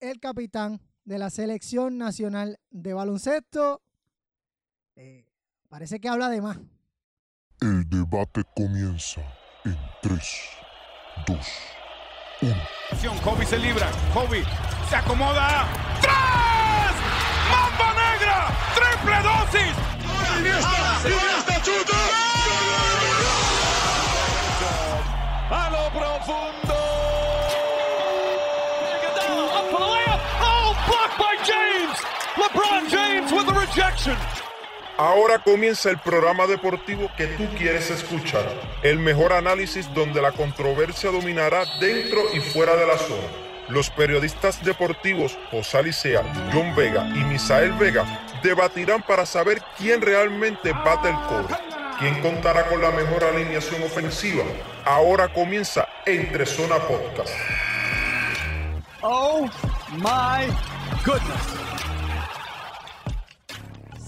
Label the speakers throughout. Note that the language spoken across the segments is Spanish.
Speaker 1: el capitán de la selección nacional de baloncesto. Eh, parece que habla de más.
Speaker 2: El debate comienza en 3, 2, 1.
Speaker 3: Kobe se libra. Kobe se acomoda. ¡Tres! ¡Mamba negra! ¡Triple dosis! A lo profundo.
Speaker 2: Ahora comienza el programa deportivo que tú quieres escuchar. El mejor análisis donde la controversia dominará dentro y fuera de la zona. Los periodistas deportivos José Alicea, John Vega y Misael Vega debatirán para saber quién realmente bate el cobre. ¿Quién contará con la mejor alineación ofensiva? Ahora comienza Entre Zona Podcast.
Speaker 3: Oh my goodness.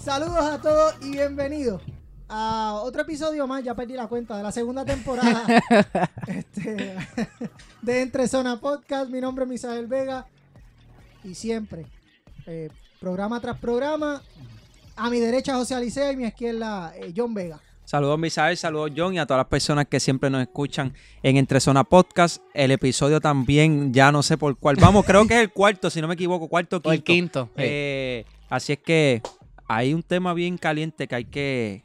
Speaker 1: Saludos a todos y bienvenidos a otro episodio más, ya perdí la cuenta, de la segunda temporada este, de Entre Zona Podcast. Mi nombre es Misael Vega y siempre, eh, programa tras programa, a mi derecha José Alicea y a mi izquierda eh, John Vega.
Speaker 4: Saludos Misael, saludos John y a todas las personas que siempre nos escuchan en Entre Zona Podcast. El episodio también, ya no sé por cuál. Vamos, creo que es el cuarto, si no me equivoco, cuarto o quinto.
Speaker 5: O el quinto. sí.
Speaker 4: Eh, así es que hay un tema bien caliente que hay que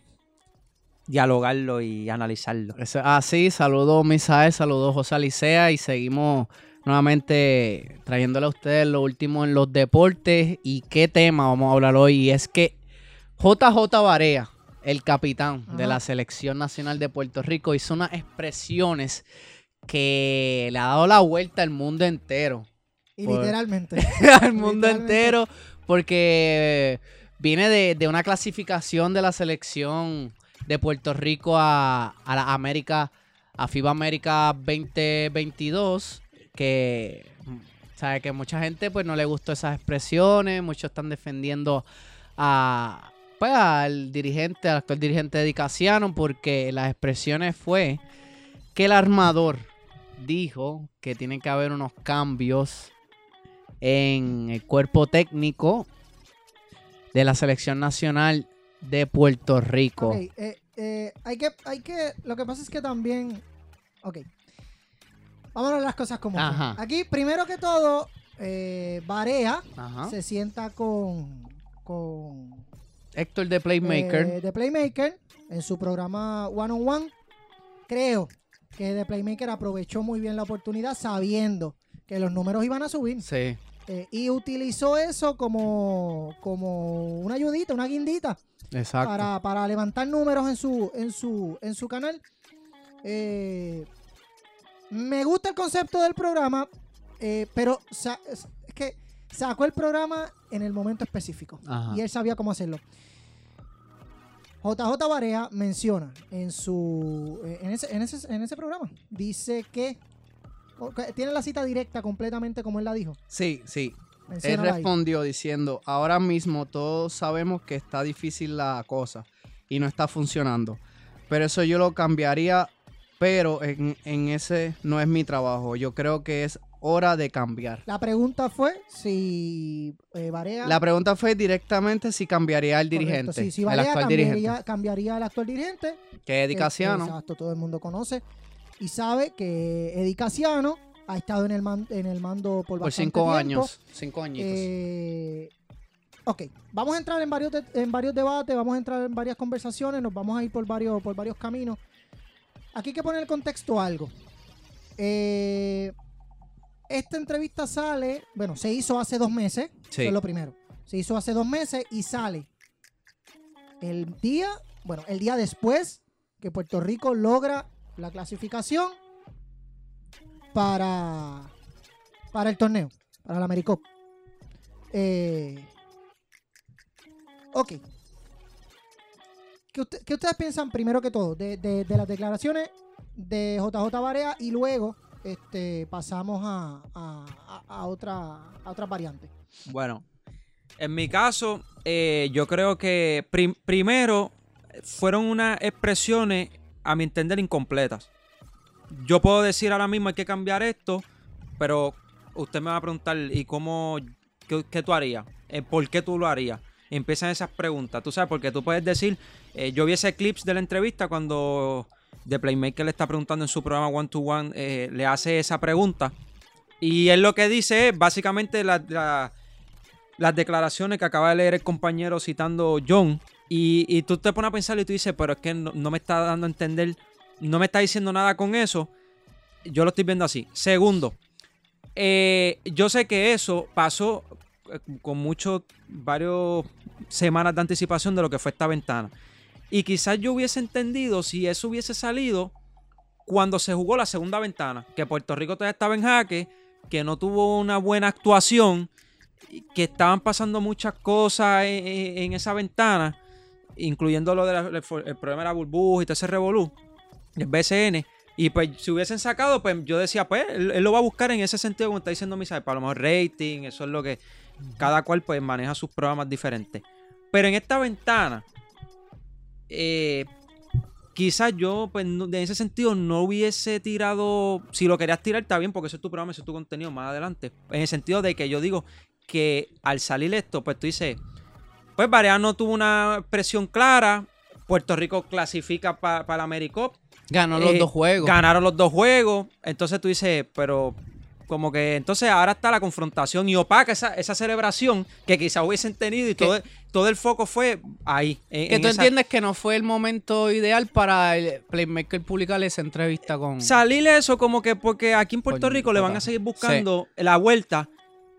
Speaker 4: dialogarlo y analizarlo.
Speaker 5: Así. Saludos Misael, saludos José Alicea y seguimos nuevamente trayéndole a ustedes lo último en los deportes. ¿Y qué tema vamos a hablar hoy? Y es que JJ Barea, el capitán de la Selección Nacional de Puerto Rico, hizo unas expresiones que le ha dado la vuelta al mundo entero.
Speaker 1: Y
Speaker 5: Por-
Speaker 1: literalmente.
Speaker 5: al mundo
Speaker 1: Literalmente.
Speaker 5: entero porque viene de, de una clasificación de la selección de Puerto Rico a, a la América, a FIBA América 2022, que sabe que mucha gente pues no le gustó esas expresiones, muchos están defendiendo a pues al dirigente, al actual dirigente de Dicasiano, porque las expresiones fue que el armador dijo que tiene que haber unos cambios en el cuerpo técnico de la selección nacional de Puerto Rico.
Speaker 1: Ok, eh, eh, hay que, hay que, lo que pasa es que también, ok, ver las cosas como.
Speaker 5: Ajá.
Speaker 1: Aquí, primero que todo, eh, Barea
Speaker 5: Ajá.
Speaker 1: se sienta con, con
Speaker 5: Héctor de Playmaker.
Speaker 1: eh, de Playmaker en su programa One on One. Creo que de Playmaker aprovechó muy bien la oportunidad sabiendo que los números iban a subir
Speaker 5: sí.
Speaker 1: Eh, y utilizó eso como, como una ayudita, una guindita
Speaker 5: Exacto.
Speaker 1: para, para levantar números en su, en su, en su canal. Eh, me gusta el concepto del programa, eh, pero es que sacó el programa en el momento específico
Speaker 5: Ajá.
Speaker 1: y él sabía cómo hacerlo. JJ Barea menciona en su en ese, en ese, en ese programa, dice que tiene la cita directa completamente como él la dijo.
Speaker 5: Sí, sí. Él
Speaker 1: ahí.
Speaker 5: respondió diciendo, ahora mismo todos sabemos que está difícil la cosa y no está funcionando. Pero eso yo lo cambiaría, pero en, en ese no es mi trabajo. Yo creo que es hora de cambiar.
Speaker 1: La pregunta fue si eh, Barea
Speaker 5: La pregunta fue directamente si cambiaría el
Speaker 1: Correcto,
Speaker 5: dirigente,
Speaker 1: sí, si
Speaker 5: el actual
Speaker 1: cambiaría,
Speaker 5: dirigente.
Speaker 1: cambiaría al actual dirigente.
Speaker 5: Que es Eddie
Speaker 1: que-
Speaker 5: Casiano.
Speaker 1: Exacto, todo el mundo conoce y sabe que Eddie Casiano ha estado en el, man- en el mando por,
Speaker 5: Por
Speaker 1: bastante
Speaker 5: cinco
Speaker 1: tiempo.
Speaker 5: años. Cinco añitos.
Speaker 1: Eh, ok, vamos a entrar en varios, en varios debates, vamos a entrar en varias conversaciones, nos vamos a ir por varios, por varios caminos. Aquí hay que poner en contexto algo. Eh, esta entrevista sale, bueno, se hizo hace dos meses,
Speaker 5: Sí.
Speaker 1: eso es lo primero. Se hizo hace dos meses y sale el día, bueno, el día después que Puerto Rico logra la clasificación para, para el torneo, para la Americop. Eh, ok. ¿Qué, qué ustedes piensan primero que todo de, de- las declaraciones de JJ Barea y luego este, pasamos a, a, a- otra, otra variante?
Speaker 4: Bueno, en mi caso, eh, yo creo que prim- primero fueron unas expresiones, a mi entender, incompletas. Yo puedo decir ahora mismo hay que cambiar esto, pero usted me va a preguntar, ¿y cómo, qué, tú harías? Eh, ¿Por qué tú lo harías? Empiezan esas preguntas, tú sabes, porque tú puedes decir, eh, yo vi ese clips de la entrevista cuando The Playmaker le está preguntando en su programa One to One, eh, le hace esa pregunta. Y él lo que dice es básicamente la- las declaraciones que acaba de leer el compañero citando John. Y, y tú te pones a pensar y tú dices, pero es que no, me está dando a entender, no me está diciendo nada con eso. Yo lo estoy viendo así. Segundo, eh, yo sé que eso pasó eh, con muchos, varios semanas de anticipación de lo que fue esta ventana. Y quizás yo hubiese entendido si eso hubiese salido cuando se jugó la segunda ventana, que Puerto Rico todavía estaba en jaque, que no tuvo una buena actuación, que estaban pasando muchas cosas en esa ventana, incluyendo lo del el problema de la burbuja y todo ese revolú, el BCN. Y pues si hubiesen sacado, pues yo decía, pues él, lo va a buscar en ese sentido, como está diciendo Misael, para lo mejor rating, eso es lo que cada cual pues maneja sus programas diferentes. Pero en esta ventana, eh, quizás yo, pues no- en ese sentido, no hubiese tirado. Si lo querías tirar, está bien, porque ese es tu programa, ese es tu contenido más adelante. En el sentido de que yo digo que al salir esto, pues tú dices, pues Barea no tuvo una expresión clara. Puerto Rico clasifica para la AmeriCup.
Speaker 5: Ganó los
Speaker 4: Eh,
Speaker 5: dos juegos.
Speaker 4: Ganaron los dos juegos. Entonces tú dices, pero como que entonces ahora está la confrontación y opaca esa, esa celebración que quizás hubiesen tenido y todo, todo el foco fue ahí. en-
Speaker 5: que
Speaker 4: en
Speaker 5: tú
Speaker 4: esa-
Speaker 5: entiendes que no fue el momento ideal para el Playmaker publicar esa entrevista con...
Speaker 4: Salir eso como que porque aquí en Puerto Rico le van a seguir buscando la vuelta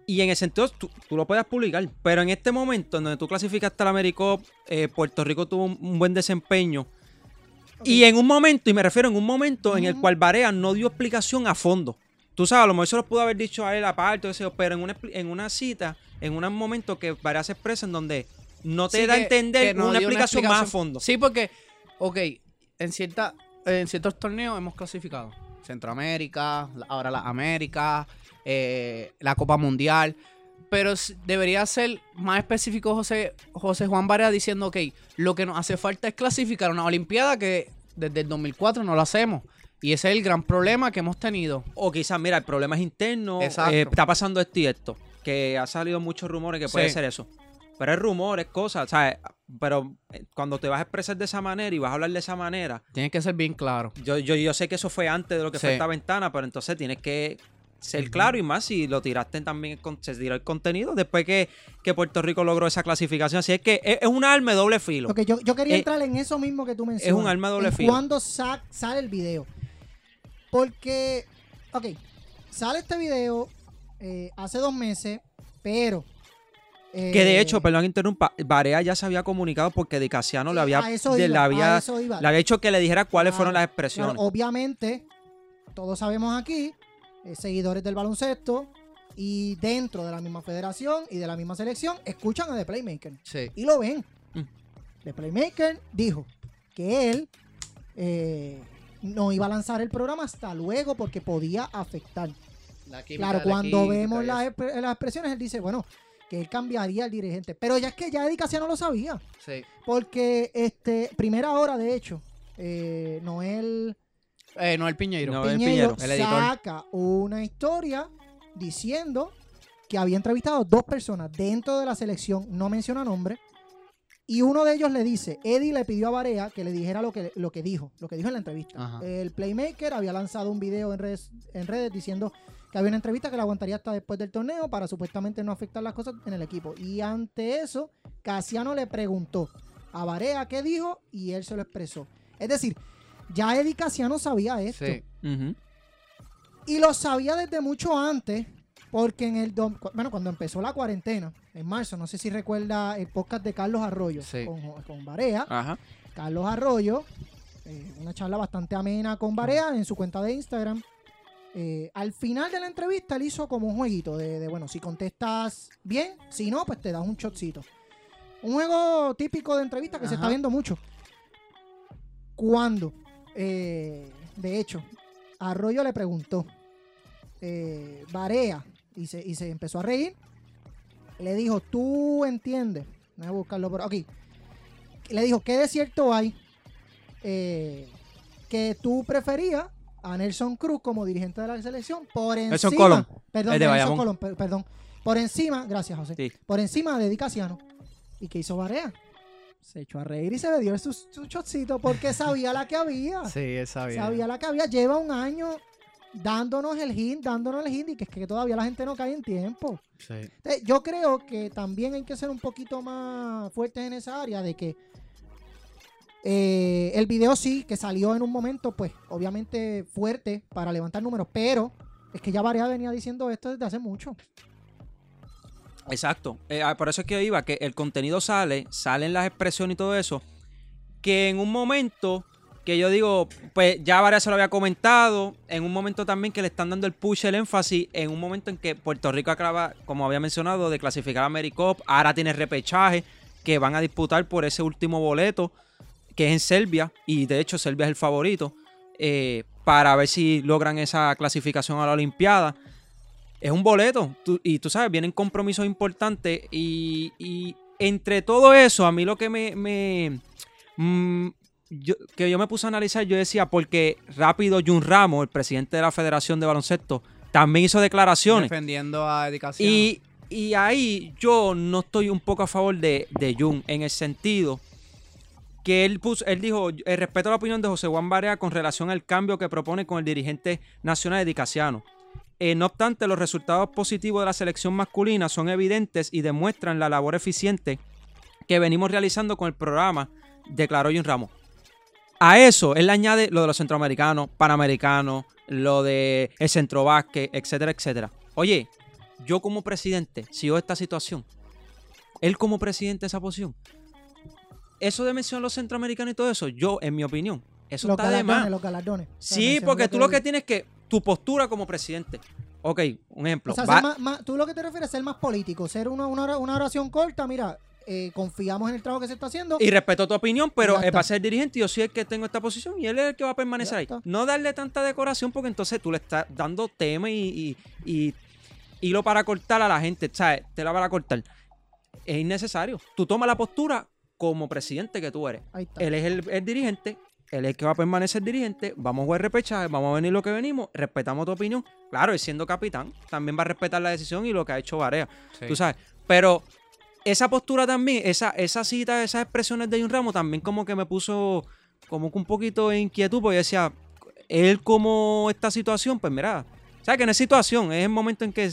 Speaker 4: y en el sentido tú, tú lo puedes publicar, pero en este momento en donde tú clasificaste al AmeriCup, eh, Puerto Rico tuvo un, un buen desempeño y en un momento, y me refiero en un momento en el cual Barea no dio explicación a fondo. Tú sabes, a lo mejor se lo pudo haber dicho a él aparte, pero en una, en una cita, en un momento que Barea se expresa en donde no te
Speaker 5: Sí,
Speaker 4: da a entender
Speaker 5: no
Speaker 4: una, explicación más a fondo.
Speaker 5: Sí, porque, ok, en, cierta, en ciertos torneos hemos clasificado. Centroamérica, ahora la América, eh, la Copa Mundial. Pero debería ser más específico José, José Juan Barea diciendo, ok, lo que nos hace falta es clasificar una Olimpiada que desde el 2004 no lo hacemos. Y ese es el gran problema que hemos tenido.
Speaker 4: O quizás, mira, el problema es interno,
Speaker 5: Exacto.
Speaker 4: eh, está pasando esto y esto. Que ha salido muchos rumores que puede
Speaker 5: Sí.
Speaker 4: ser eso. Pero es rumores, cosas, ¿sabes? Pero eh, cuando te vas a expresar de esa manera y vas a hablar de esa manera,
Speaker 5: Tiene que ser bien claro.
Speaker 4: yo, yo, yo sé que eso fue antes de lo que fue esta ventana, pero entonces tienes que ser claro y más si lo tiraste también, se tiró el contenido después que, que Puerto Rico logró esa clasificación. Así es que es, es un arma de doble filo.
Speaker 1: Ok, yo, yo quería
Speaker 4: Eh,
Speaker 1: entrar en eso mismo que tú mencionas.
Speaker 4: un arma de doble filo.
Speaker 1: Cuando sa- sale el video. Porque, ok, sale este video eh, hace dos meses, pero... eh,
Speaker 4: Que de hecho, perdón que interrumpa, Barea ya se había comunicado porque Di Casiano le había, de-
Speaker 1: iba,
Speaker 4: le había, le había dicho que le dijera cuáles fueron las
Speaker 1: Claro,
Speaker 4: expresiones.
Speaker 1: obviamente, todos sabemos aquí, eh, seguidores del baloncesto y dentro de la misma federación y de la misma selección, escuchan a The Playmaker
Speaker 5: Sí.
Speaker 1: y lo ven.
Speaker 4: Mm.
Speaker 1: The Playmaker dijo que él eh, no iba a lanzar el programa hasta luego porque podía afectar. Claro, cuando vemos las, las expresiones, él dice, bueno, que él cambiaría el dirigente. Pero ya es que ya Eddie Casiano lo sabía.
Speaker 5: Sí.
Speaker 1: Porque, este, primera hora, de hecho, eh, Noel
Speaker 5: Eh, Piñeiro.
Speaker 4: No,
Speaker 1: Piñeiro
Speaker 5: el editor.
Speaker 1: saca una historia diciendo que había entrevistado a dos personas dentro de la selección, no menciona nombre, y uno de ellos le dice, Eddie le pidió a Barea que le dijera lo que, lo que dijo, lo que dijo en la entrevista.
Speaker 5: Ajá.
Speaker 1: El Playmaker había lanzado un video en redes, en redes diciendo que había una entrevista que la aguantaría hasta después del torneo para supuestamente no afectar las cosas en el equipo. Y ante eso, Casiano le preguntó a Barea qué dijo y él se lo expresó. Es decir, ya Eddie Casiano sabía esto.
Speaker 5: Sí.
Speaker 1: Y lo sabía desde mucho antes, porque en el. Bueno, cuando empezó la cuarentena, en marzo, no sé si recuerda el podcast de Carlos Arroyo
Speaker 5: Sí.
Speaker 1: con, con Barea.
Speaker 4: Ajá.
Speaker 1: Carlos Arroyo, eh, una charla bastante amena con Barea en su cuenta de Instagram. Eh, al final de la entrevista, él hizo como un jueguito de, de, bueno, si contestas bien, si no, pues te das un shotcito. Un juego típico de entrevista que se está viendo mucho. Cuando, eh, de hecho, Arroyo le preguntó, eh, Barea, y se, y se empezó a reír, le dijo, tú entiendes, voy a buscarlo por aquí, le dijo, ¿qué de cierto hay? eh, que tú preferías a Nelson Cruz como dirigente de la selección por encima.
Speaker 4: Nelson Colón,
Speaker 1: Perdón,
Speaker 4: el de
Speaker 1: Nelson. Colón, per- perdón. Por encima, gracias José.
Speaker 4: Sí.
Speaker 1: Por encima de Eddie Casiano. ¿Y qué hizo Barea? Se echó a reír y se le dio su, su shotcito porque sabía la que había.
Speaker 5: Sí, él sabía.
Speaker 1: Sabía la que había. Lleva un año dándonos el hint, dándonos el hint y que es que todavía la gente no cae en tiempo.
Speaker 5: Sí.
Speaker 1: Entonces, yo creo que también hay que ser un poquito más fuertes en esa área de que eh, el video sí, que salió en un momento, pues obviamente fuerte para levantar números, pero es que ya Varea venía diciendo esto desde hace mucho.
Speaker 4: Exacto. Eh, ah, por eso es que iba, que el contenido sale, salen las expresiones y todo eso, que en un momento que yo digo, pues ya varias se lo había comentado, en un momento también que le están dando el push, el énfasis, en un momento en que Puerto Rico acaba, como había mencionado, de clasificar a AmeriCup, ahora tiene repechaje, que van a disputar por ese último boleto, que es en Serbia, y de hecho Serbia es el favorito, eh, para ver si logran esa clasificación a la Olimpiada es un boleto. tú- y tú sabes, vienen compromisos importantes. Y, y entre todo eso, a mí lo que me. me- mm, yo- que yo me puse a analizar, yo decía, porque rápido Jun Ramos, el presidente de la Federación de Baloncesto, también hizo declaraciones.
Speaker 5: Defendiendo a Edicación.
Speaker 4: Y, y ahí yo no estoy un poco a favor de, de Jun, en el sentido que él puso, él dijo, "Eh, respeto la opinión de José Juan Barea con relación al cambio que propone con el dirigente nacional de Dicasiano. Eh, no obstante, los resultados positivos de la selección masculina son evidentes y demuestran la labor eficiente que venimos realizando con el programa, declaró Jun Ramos. A eso él le añade lo de los centroamericanos, panamericanos, lo de el centro básquet, etcétera, etcétera. Oye, yo como presidente, si yo esta situación, él como presidente de esa posición, eso de mencionar los centroamericanos y todo eso, yo, en mi opinión, eso
Speaker 1: los
Speaker 4: está de más.
Speaker 1: los galardones.
Speaker 4: Sí, porque tú lo que tienes que, tu postura como presidente. Ok, un ejemplo.
Speaker 1: O sea,
Speaker 4: va-
Speaker 1: ser más- más- tú lo que te refieres es ser más político, ser una, una, ora- una oración corta, mira, eh, confiamos en el trabajo que se está haciendo.
Speaker 4: y respeto tu opinión, pero
Speaker 1: Ya
Speaker 4: él
Speaker 1: está.
Speaker 4: va a ser dirigente yo soy el que tengo esta posición y él es el que va a permanecer ahí. No darle tanta decoración porque entonces tú le estás dando tema y, y, y hilo para cortar a la gente, ¿sabes? Te la para cortar. Es innecesario. Tú tomas la postura como presidente que tú eres. Él es el, el dirigente, él es el que va a permanecer dirigente. Vamos a jugar repechaje, vamos a venir lo que venimos, respetamos tu opinión. Claro, y siendo capitán, también va a respetar la decisión y lo que ha hecho Varea.
Speaker 5: Sí.
Speaker 4: Tú sabes. Pero esa postura también, esa, esa cita, esas expresiones de Jun Ramos también como que me puso como que un poquito de inquietud, porque yo decía, él como esta situación, pues mira, ¿sabes que no es situación? Es el momento en que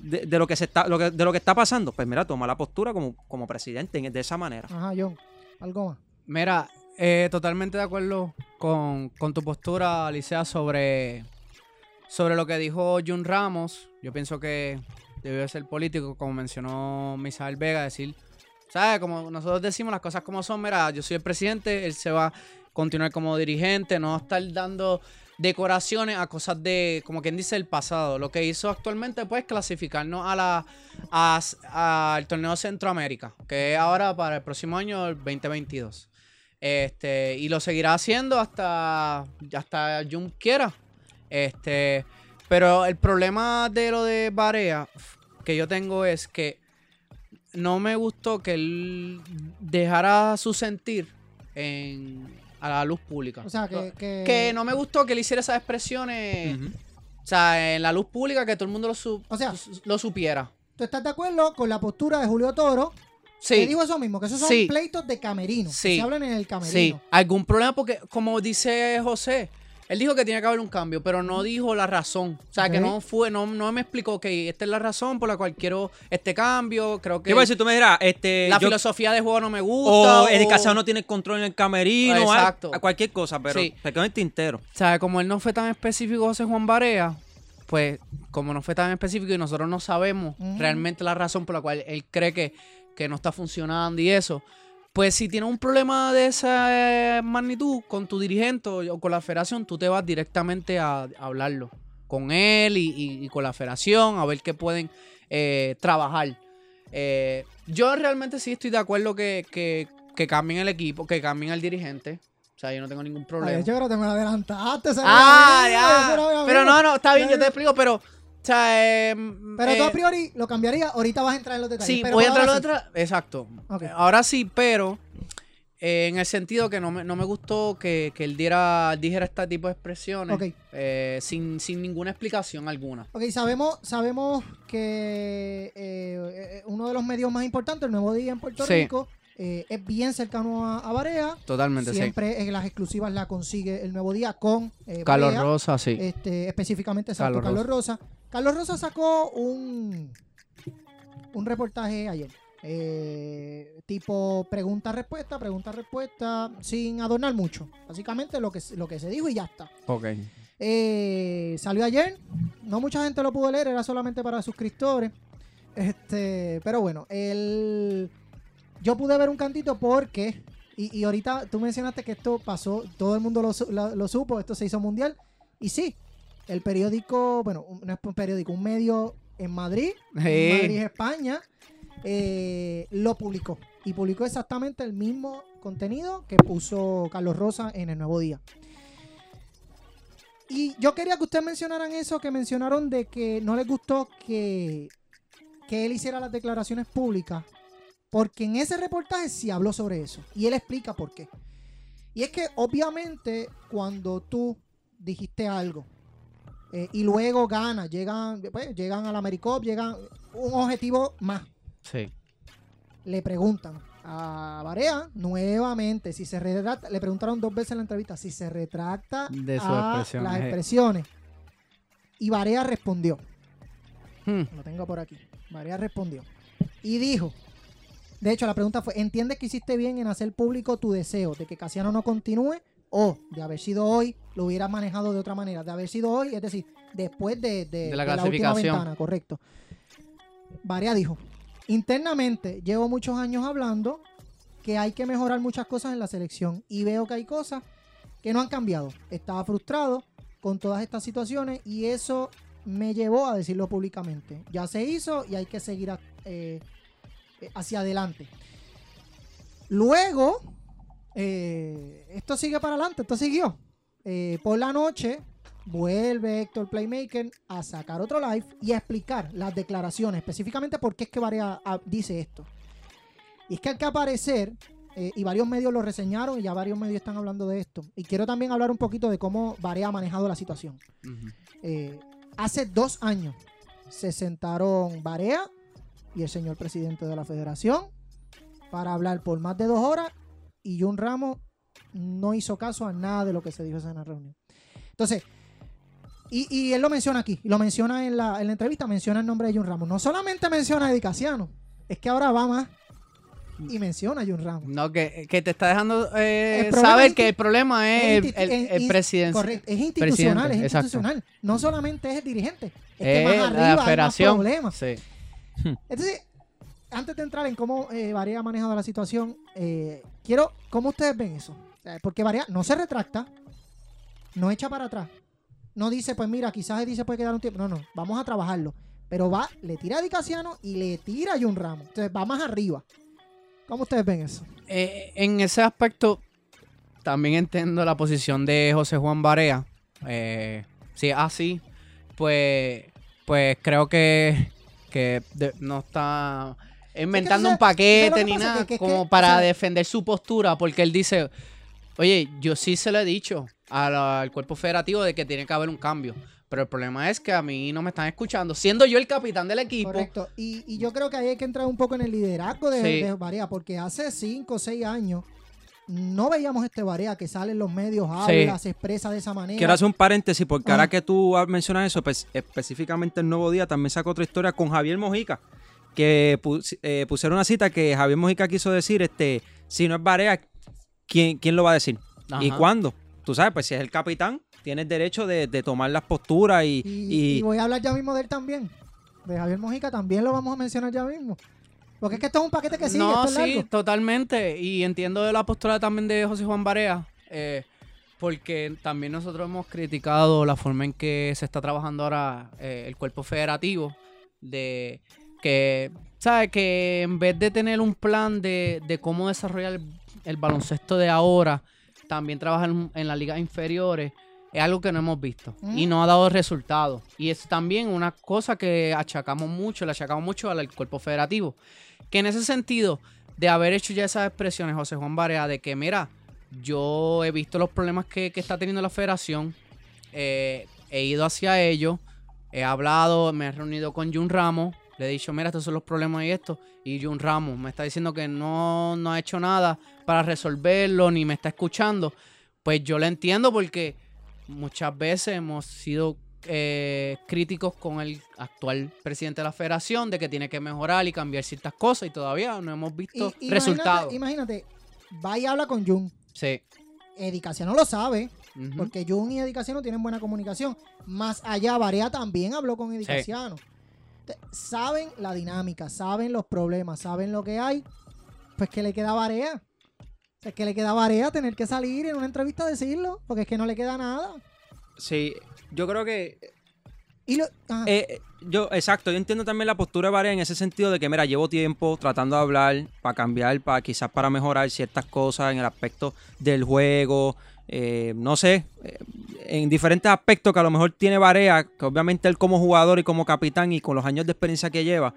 Speaker 4: de, de lo que se está, lo que- de lo que está pasando, pues mira, toma la postura como, como presidente en- de esa manera.
Speaker 1: Ajá, John. Algo más.
Speaker 5: Mira, eh, totalmente de acuerdo con, con tu postura, Alicia, sobre, sobre lo que dijo Jun Ramos. Yo pienso que debió ser político, como mencionó Misael Vega, decir, ¿sabes? Como nosotros decimos las cosas como son, mira, yo soy el presidente, él se va a continuar como dirigente, no estar dando decoraciones a cosas de, como quien dice, el pasado. Lo que hizo actualmente, pues, clasificarnos a la, a- al torneo Centroamérica, que es ahora para el próximo año, el 2022. Este, y lo seguirá haciendo hasta, hasta Jun quiera. Este, pero el problema de lo de Barea que yo tengo es que no me gustó que él dejara su sentir en, a la luz pública.
Speaker 1: O sea, que... Que,
Speaker 5: que no me gustó que él hiciera esas expresiones, o sea, en la luz pública, que todo el mundo lo, su-
Speaker 1: O sea,
Speaker 5: lo supiera.
Speaker 1: ¿Tú estás de acuerdo con la postura de Julio Toro? Que
Speaker 5: Sí,
Speaker 1: dijo eso mismo, que esos son
Speaker 5: Sí.
Speaker 1: pleitos de camerino. que
Speaker 5: Sí.
Speaker 1: se hablan en el camerino.
Speaker 5: sí. ¿Algún problema? Porque, como dice José, él dijo que tiene que haber un cambio, pero no dijo la razón. O sea, que no fue, no, no me explicó que esta es la razón por la cual quiero este cambio. Creo que
Speaker 4: ¿Qué pasa si tú me dirás, este,
Speaker 5: la
Speaker 4: yo-
Speaker 5: filosofía de juego no me gusta.
Speaker 4: o el casado no tiene control en el camerino,
Speaker 5: Exacto.
Speaker 4: a, a cualquier cosa, pero
Speaker 5: Sí.
Speaker 4: se quedó en el tintero.
Speaker 5: O sea, como él no fue tan específico, José Juan Barea, pues como no fue tan específico y nosotros no sabemos realmente la razón por la cual él cree que, que no está funcionando y eso, pues si tienes un problema de esa eh, magnitud con tu dirigente o, con la federación, tú te vas directamente a, a hablarlo con él y, y- y con la federación a ver qué pueden eh, trabajar. Eh, yo realmente sí estoy de acuerdo que, que, que cambien el equipo, que cambien el dirigente. O sea, yo no tengo ningún problema.
Speaker 1: Ay, yo creo que te me adelantaste.
Speaker 5: Ah, ya. Pero no, no, está bien, yo te explico, pero. O sea, eh,
Speaker 1: Pero
Speaker 5: eh,
Speaker 1: tú a priori lo cambiaría. Ahorita vas a entrar en los detalles.
Speaker 5: Sí,
Speaker 1: pero
Speaker 5: voy a entrar
Speaker 1: ahora
Speaker 5: la otra. Exacto.
Speaker 1: Ok.
Speaker 5: Ahora sí, pero. Eh, en el sentido que no me, no me gustó que, que él diera, dijera este tipo de expresiones
Speaker 1: Ok.
Speaker 5: eh, sin, sin ninguna explicación alguna.
Speaker 1: Ok, sabemos, sabemos que eh, eh, uno de los medios más importantes, el Nuevo Día en Puerto
Speaker 5: Sí.
Speaker 1: Rico, eh, es bien cercano a, a Barea.
Speaker 5: Totalmente,
Speaker 1: Siempre en las exclusivas la consigue el Nuevo Día con eh,
Speaker 5: sí. Carlos. Rosa, sí.
Speaker 1: Este, específicamente exacto,
Speaker 5: Carlos
Speaker 1: Carlos, Rosa. Carlos Rosa sacó un, un reportaje ayer. eh, tipo pregunta-respuesta, pregunta-respuesta, sin adornar mucho. Básicamente lo que, se- lo que se dijo y ya está.
Speaker 5: ok.
Speaker 1: Eh, salió ayer. No mucha gente lo pudo leer, era solamente para suscriptores. Este, pero bueno, el, yo pude ver un cantito porque, y, y ahorita tú mencionaste que esto pasó, todo el mundo lo- lo supo, esto se hizo mundial. Y sí, el periódico, bueno, un- no es un periódico, un medio en Madrid, en. Madrid, España, eh, lo publicó. Y publicó exactamente el mismo contenido que puso Carlos Rosa en el Nuevo Día. Y yo quería que ustedes mencionaran eso, que mencionaron de que no les gustó que, que él hiciera las declaraciones públicas, porque en ese reportaje sí habló sobre eso. Y él explica por qué. Y es que obviamente cuando tú dijiste algo eh, y luego ganas, llegan, pues, llegan al Americop, llegan un objetivo más
Speaker 5: Sí.
Speaker 1: le preguntan a Barea nuevamente si se retracta, le preguntaron dos veces en la entrevista si se retracta
Speaker 5: De sus expresiones,
Speaker 1: las expresiones. Y Barea respondió,
Speaker 5: Hmm.
Speaker 1: lo tengo por aquí. Barea respondió y dijo, de hecho la pregunta fue, ¿entiendes que hiciste bien en hacer público tu deseo de que Casiano no continúe o de haber sido hoy lo hubieras manejado de otra manera? De haber sido hoy, es decir, después de, de-
Speaker 5: De la
Speaker 1: de última ventana, correcto. Barea dijo, internamente llevo muchos años hablando que hay que mejorar muchas cosas en la selección y veo que hay cosas que no han cambiado. Estaba frustrado con todas estas situaciones y eso me llevó a decirlo públicamente. Ya se hizo y hay que seguir a- eh, hacia adelante. Luego, eh, esto sigue para adelante, esto siguió. Eh, por la noche vuelve Héctor Playmaker a sacar otro live y a explicar las declaraciones, específicamente por qué es que Varea ah, dice esto. Y es que al que aparecer, eh, y varios medios lo reseñaron y ya varios medios están hablando de esto. Y quiero también hablar un poquito de cómo Varea ha manejado la situación. Eh, hace dos años se sentaron Barea y el señor presidente de la federación para hablar por más de dos horas y Jun Ramos no hizo caso a nada de lo que se dijo en la reunión. Entonces, y, y él lo menciona aquí, y lo menciona en la, en la entrevista, menciona el nombre de Jun Ramos. No solamente menciona a Edicaciano, es que ahora va más y menciona a Jun Ramos.
Speaker 5: No, que, que te está dejando eh, saber que el problema es el, presidente.
Speaker 1: Correcto, es institucional,
Speaker 5: Presidente,
Speaker 1: es
Speaker 5: exacto.
Speaker 1: institucional. No solamente es el dirigente, es
Speaker 5: Es
Speaker 1: que más arriba hay
Speaker 5: la
Speaker 1: más
Speaker 5: federación.
Speaker 1: problemas.
Speaker 5: Sí.
Speaker 1: Entonces, antes de entrar en cómo eh, Varea ha manejado la situación, eh, quiero, ¿cómo ustedes ven eso? Porque Varea no se retracta, no echa para atrás, no dice, pues mira, quizás se puede quedar un tiempo, no, no, vamos a trabajarlo, pero va, le tira a Dicasiano y le tira a Jun Ramos, entonces va más arriba. ¿Cómo ustedes ven eso?
Speaker 5: Eh, en ese aspecto, también entiendo la posición de José Juan Barea. Eh, si es así, pues, pues creo que, que no está inventando un
Speaker 1: sabes- ¿sabes lo
Speaker 5: paquete
Speaker 1: que
Speaker 5: ni nada
Speaker 1: Que- que-
Speaker 5: como
Speaker 1: que,
Speaker 5: para
Speaker 1: o sea-
Speaker 5: defender su postura, porque él dice, oye, yo sí se lo he dicho al cuerpo federativo de que tiene que haber un cambio. Pero el problema es que a mí no me están escuchando. Siendo yo el capitán del equipo,
Speaker 1: Correcto. Y, y yo creo que ahí hay que entrar un poco en el liderazgo de,
Speaker 5: Sí.
Speaker 1: de Barea, porque hace 5 o 6 años no veíamos este Barea que sale en los medios, habla, se expresa de esa manera.
Speaker 4: Quiero hacer un paréntesis porque
Speaker 1: Ajá.
Speaker 4: ahora que tú mencionas eso, pues, específicamente el Nuevo Día también sacó otra historia con Javier Mojica, que pus- eh, pusieron una cita que Javier Mojica quiso decir, este, si no es Barea, ¿quién, quién lo va a decir? ¿Y cuándo? Tú sabes, pues si es el capitán, tienes derecho de, de tomar las posturas y,
Speaker 1: Y,
Speaker 4: y-
Speaker 1: y voy a hablar ya mismo de él también. De Javier Mojica también lo vamos a mencionar ya mismo. Porque es que esto es un paquete que sigue,
Speaker 5: no,
Speaker 1: esto es
Speaker 5: sí,
Speaker 1: largo.
Speaker 5: totalmente. Y entiendo de la postura también de José Juan Barea, eh, porque también nosotros hemos criticado la forma en que se está trabajando ahora eh, el cuerpo federativo, de que, ¿sabes? Que en vez de tener un plan de, de cómo desarrollar el, el baloncesto de ahora, también trabajar en, las ligas inferiores. Es algo que no hemos visto y no ha dado resultados. Y es también una cosa que achacamos mucho, le achacamos mucho al al cuerpo federativo. Que en ese sentido, de haber hecho ya esas expresiones, José Juan Barea, de que, mira, yo he visto los problemas que, que está teniendo la federación, eh, he ido hacia ellos, he hablado, me he reunido con Jun Ramos, le he dicho, mira, estos son los problemas y esto, y Jun Ramos me está diciendo que no, no ha hecho nada para resolverlo, ni me está escuchando. Pues yo lo entiendo porque muchas veces hemos sido eh, críticos con el actual presidente de la federación de que tiene que mejorar y cambiar ciertas cosas y todavía no hemos visto
Speaker 1: Y-
Speaker 5: resultados.
Speaker 1: Imagínate, va y habla con Jun.
Speaker 5: Sí.
Speaker 1: Edicaciano lo sabe, porque Jun y Edicaciano tienen buena comunicación. Más allá, Varea también habló con Edicaciano. Te- Saben la dinámica, saben los problemas, saben lo que hay. Pues que le queda Varea. O sea, que le queda Varea tener que salir en una entrevista a decirlo, porque es que no le queda nada.
Speaker 4: Sí, yo creo que
Speaker 1: Y lo, ajá.
Speaker 4: Eh, yo, exacto, yo entiendo también la postura de Varea en ese sentido de que, mira, llevo tiempo tratando de hablar para cambiar, para quizás para mejorar ciertas cosas en el aspecto del juego, eh, no sé, eh, en diferentes aspectos que a lo mejor tiene Varea, que obviamente él como jugador y como capitán y con los años de experiencia que lleva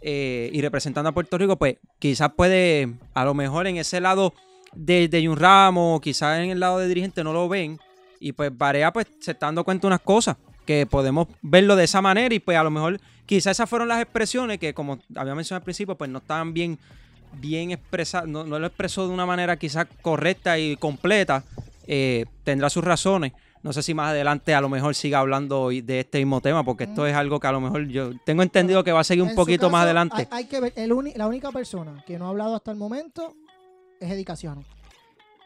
Speaker 4: eh, y representando a Puerto Rico, pues quizás puede, a lo mejor en ese lado de, de Jun Ramos, quizás en el lado de dirigente no lo ven y pues Varea pues se está dando cuenta de unas cosas que podemos verlo de esa manera y pues a lo mejor quizás esas fueron las expresiones que como había mencionado al principio pues no estaban bien bien expresadas, no, no lo expresó de una manera quizás correcta y completa, eh, tendrá sus razones. No sé si más adelante a lo mejor siga hablando hoy de este mismo tema, porque esto es algo que a lo mejor yo tengo entendido que va a seguir un
Speaker 1: En
Speaker 4: poquito más adelante.
Speaker 1: Hay, hay que ver, el la única persona que no ha hablado hasta el momento es Edicaciano.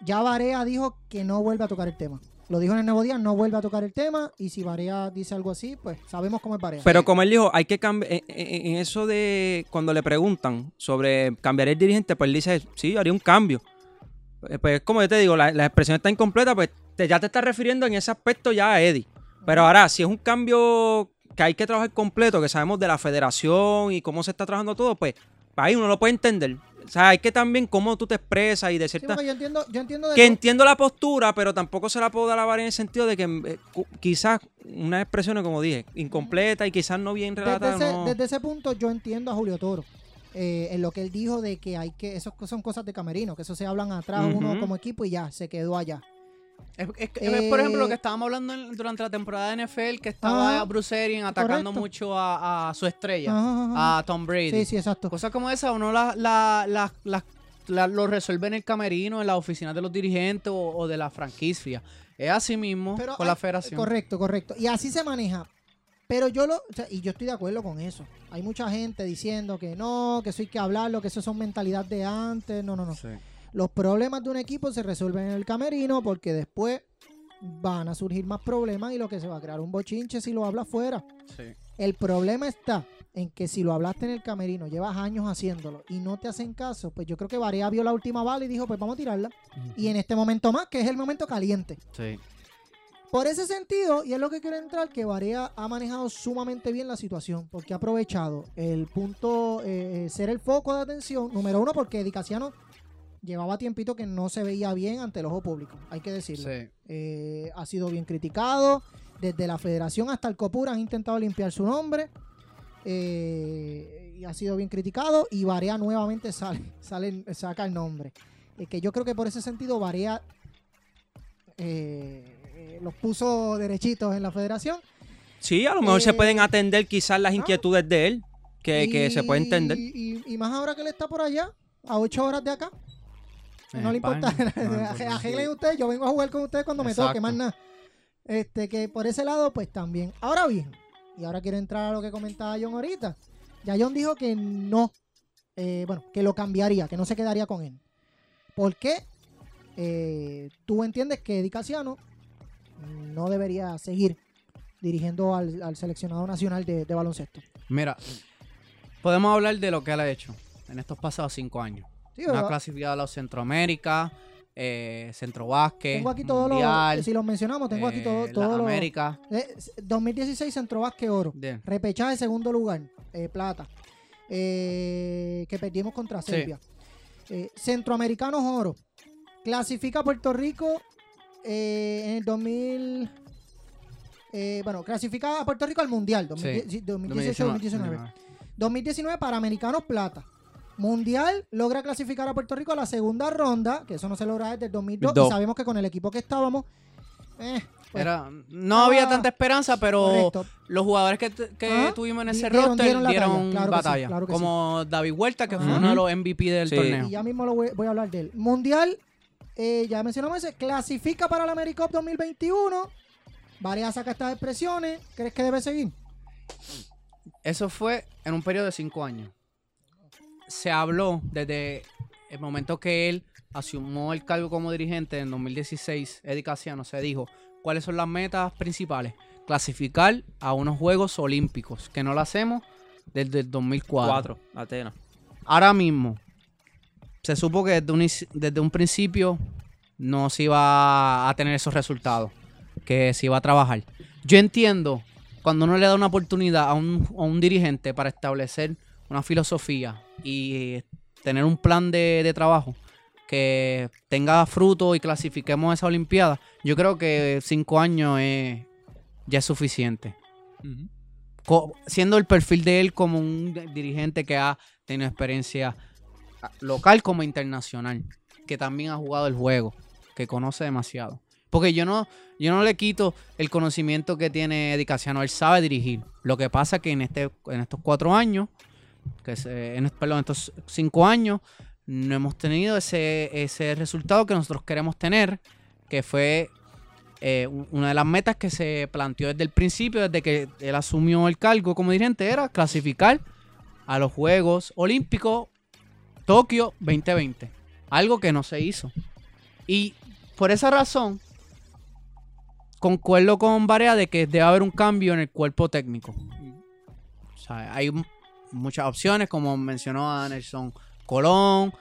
Speaker 1: Ya Varea dijo que no vuelve a tocar el tema. Lo dijo en el nuevo día, no vuelve a tocar el tema. Y si Varea dice algo así, pues sabemos cómo es Varea.
Speaker 4: Pero como él dijo, hay que cambiar. En, en- en eso de cuando le preguntan sobre cambiar el dirigente, pues él dice, sí, haría un cambio. Eh, Pues como yo te digo, la, la expresión está incompleta, pues te- ya te estás refiriendo en ese aspecto ya a Eddie. Pero ahora, si es un cambio que hay que trabajar completo, que sabemos de la federación y cómo se está trabajando todo, pues ahí uno lo puede entender. O sea, hay que también cómo tú te expresas y de
Speaker 1: Sí,
Speaker 4: cierta...
Speaker 1: porque yo entiendo, yo entiendo de
Speaker 4: Que entiendo la postura, pero tampoco se la puedo dar a la en el sentido de que eh, cu- quizás unas expresiones, como dije, incompleta y quizás no bien
Speaker 1: desde,
Speaker 4: relatadas.
Speaker 1: ese,
Speaker 4: no-
Speaker 1: desde ese punto yo entiendo a Julio Toro. Eh, en lo que él dijo de que hay que, eso son cosas de camerino, que eso se hablan atrás uno como equipo y ya, se quedó allá.
Speaker 5: Es, es que- es, por ejemplo, lo que
Speaker 1: Eh,
Speaker 5: estábamos hablando en- durante la temporada de NFL, que estaba
Speaker 1: Ajá.
Speaker 5: Bruce Arians atacando
Speaker 1: Correcto.
Speaker 5: mucho a, a su estrella,
Speaker 1: Ajá, ajá.
Speaker 5: a Tom Brady.
Speaker 1: Sí, sí, exacto.
Speaker 5: Cosas como esa, uno la, la, la- la- la- lo resuelve en el camerino, en la oficina de los dirigentes o, o de la franquicia. Es así mismo
Speaker 1: Pero
Speaker 5: con la federación.
Speaker 1: Correcto, correcto. Y así se maneja. Pero yo lo, o sea, y yo estoy de acuerdo con eso. Hay mucha gente diciendo que no, que eso hay que hablarlo, que eso son mentalidad de antes. No, no, no.
Speaker 5: Sí.
Speaker 1: Los problemas de un equipo se resuelven en el camerino porque después van a surgir más problemas y lo que se va a crear un bochinche si lo habla afuera.
Speaker 5: Sí.
Speaker 1: El problema está en que si lo hablaste en el camerino, llevas años haciéndolo y no te hacen caso, pues yo creo que Varea vio la última bala y dijo, pues vamos a tirarla. Y en este momento más, que es el momento caliente.
Speaker 5: Sí.
Speaker 1: Por ese sentido, y es lo que quiero entrar, que Varea ha manejado sumamente bien la situación, porque ha aprovechado el punto, eh, eh, ser el foco de atención, número uno, porque Edicaciano llevaba tiempito que no se veía bien ante el ojo público, hay que decirlo.
Speaker 5: Sí.
Speaker 1: Eh, ha sido bien criticado, desde la federación hasta el COPUR han intentado limpiar su nombre, eh, y ha sido bien criticado, y Varea nuevamente sale, sale saca el nombre. Eh, que yo creo que por ese sentido Varea eh, eh, los puso derechitos en la federación.
Speaker 4: Sí, a lo mejor se
Speaker 1: Eh,
Speaker 4: pueden atender quizás las inquietudes de él, que, que se puede entender.
Speaker 1: Y, y- y más ahora que él está por allá, a ocho horas de acá.
Speaker 5: En
Speaker 1: no le importa.
Speaker 5: No.
Speaker 1: Arreglen ustedes, yo vengo a jugar con ustedes cuando me toque, más nada. Este, que por ese lado, pues también. Ahora bien, y ahora quiero entrar a lo que comentaba John ahorita. Ya John dijo que no, eh, bueno, que lo cambiaría, que no se quedaría con él. ¿Por qué? Eh, tú entiendes que Eddie Casiano no debería seguir dirigiendo al, al seleccionado nacional de, de baloncesto.
Speaker 5: Mira, podemos hablar de lo que él ha hecho en estos pasados cinco años.
Speaker 1: Sí,
Speaker 5: ha clasificado a los Centroamérica, eh, Centro
Speaker 1: tengo aquí todos los, si los mencionamos, tengo aquí todo,
Speaker 5: eh,
Speaker 1: todo
Speaker 5: la
Speaker 1: lo-
Speaker 5: América.
Speaker 1: Eh, 2016 Centro Vázquez Oro.
Speaker 5: Bien.
Speaker 1: Repechaje segundo lugar, eh, plata. Eh, que perdimos contra. Serbia. Eh, Centroamericanos Oro. Clasifica a Puerto Rico eh, en el 2000. eh, bueno, clasifica a Puerto Rico al Mundial. 2010
Speaker 5: Sí.
Speaker 1: 2018-2019. 2019 para Americanos Plata. Mundial logra clasificar a Puerto Rico a la segunda ronda, que eso no se logra desde el 2002.
Speaker 5: Dos.
Speaker 1: Y sabemos que con el equipo que estábamos, eh, pues,
Speaker 5: Era, no había
Speaker 1: Ah,
Speaker 5: tanta esperanza, pero
Speaker 1: correcto.
Speaker 5: los jugadores que, que
Speaker 1: Ajá.
Speaker 5: tuvimos en ese
Speaker 1: dieron-
Speaker 5: roster
Speaker 1: dieron
Speaker 5: dieron,
Speaker 1: claro sí,
Speaker 5: batalla.
Speaker 1: claro
Speaker 5: como David Huerta, que fue uno de los MVP del
Speaker 4: Sí.
Speaker 5: torneo.
Speaker 1: Y ya mismo lo voy, voy a hablar de él. Mundial, eh, ya mencionamos ese, clasifica para la AmeriCup 2021. Varias saca estas expresiones. ¿Crees que debe seguir?
Speaker 5: Eso fue en un periodo de cinco años. Se habló desde el momento que él asumió el cargo como dirigente en 2016, Eddie Casiano, se dijo cuáles son las metas principales. Clasificar a unos Juegos Olímpicos, que no lo hacemos desde el 2004.
Speaker 4: Cuatro, Atenas.
Speaker 5: Ahora mismo, se supo que desde un, desde un principio no se iba a tener esos resultados, que se iba a trabajar. Yo entiendo cuando uno le da una oportunidad a un, a un dirigente para establecer una filosofía y tener un plan de, de trabajo que tenga fruto y clasifiquemos esa Olimpiada, yo creo que cinco años es- ya es suficiente co- siendo el perfil de él como un dirigente que ha tenido experiencia local como internacional, que también ha jugado el juego, que conoce demasiado. Porque yo no, yo no le quito el conocimiento que tiene Eddie Casiano, él sabe dirigir. Lo que pasa que en este, en estos cuatro años, que en, estos cinco años, no hemos tenido ese, ese resultado que nosotros queremos tener, que fue eh, una de las metas que se planteó desde el principio, desde que él asumió el cargo como dirigente, era clasificar a los Juegos Olímpicos Tokio 2020. Algo que no se hizo. Y por esa razón, concuerdo con Barea de que debe haber un cambio en el cuerpo técnico. O sea, hay muchas opciones, como mencionó a Nelson Colón,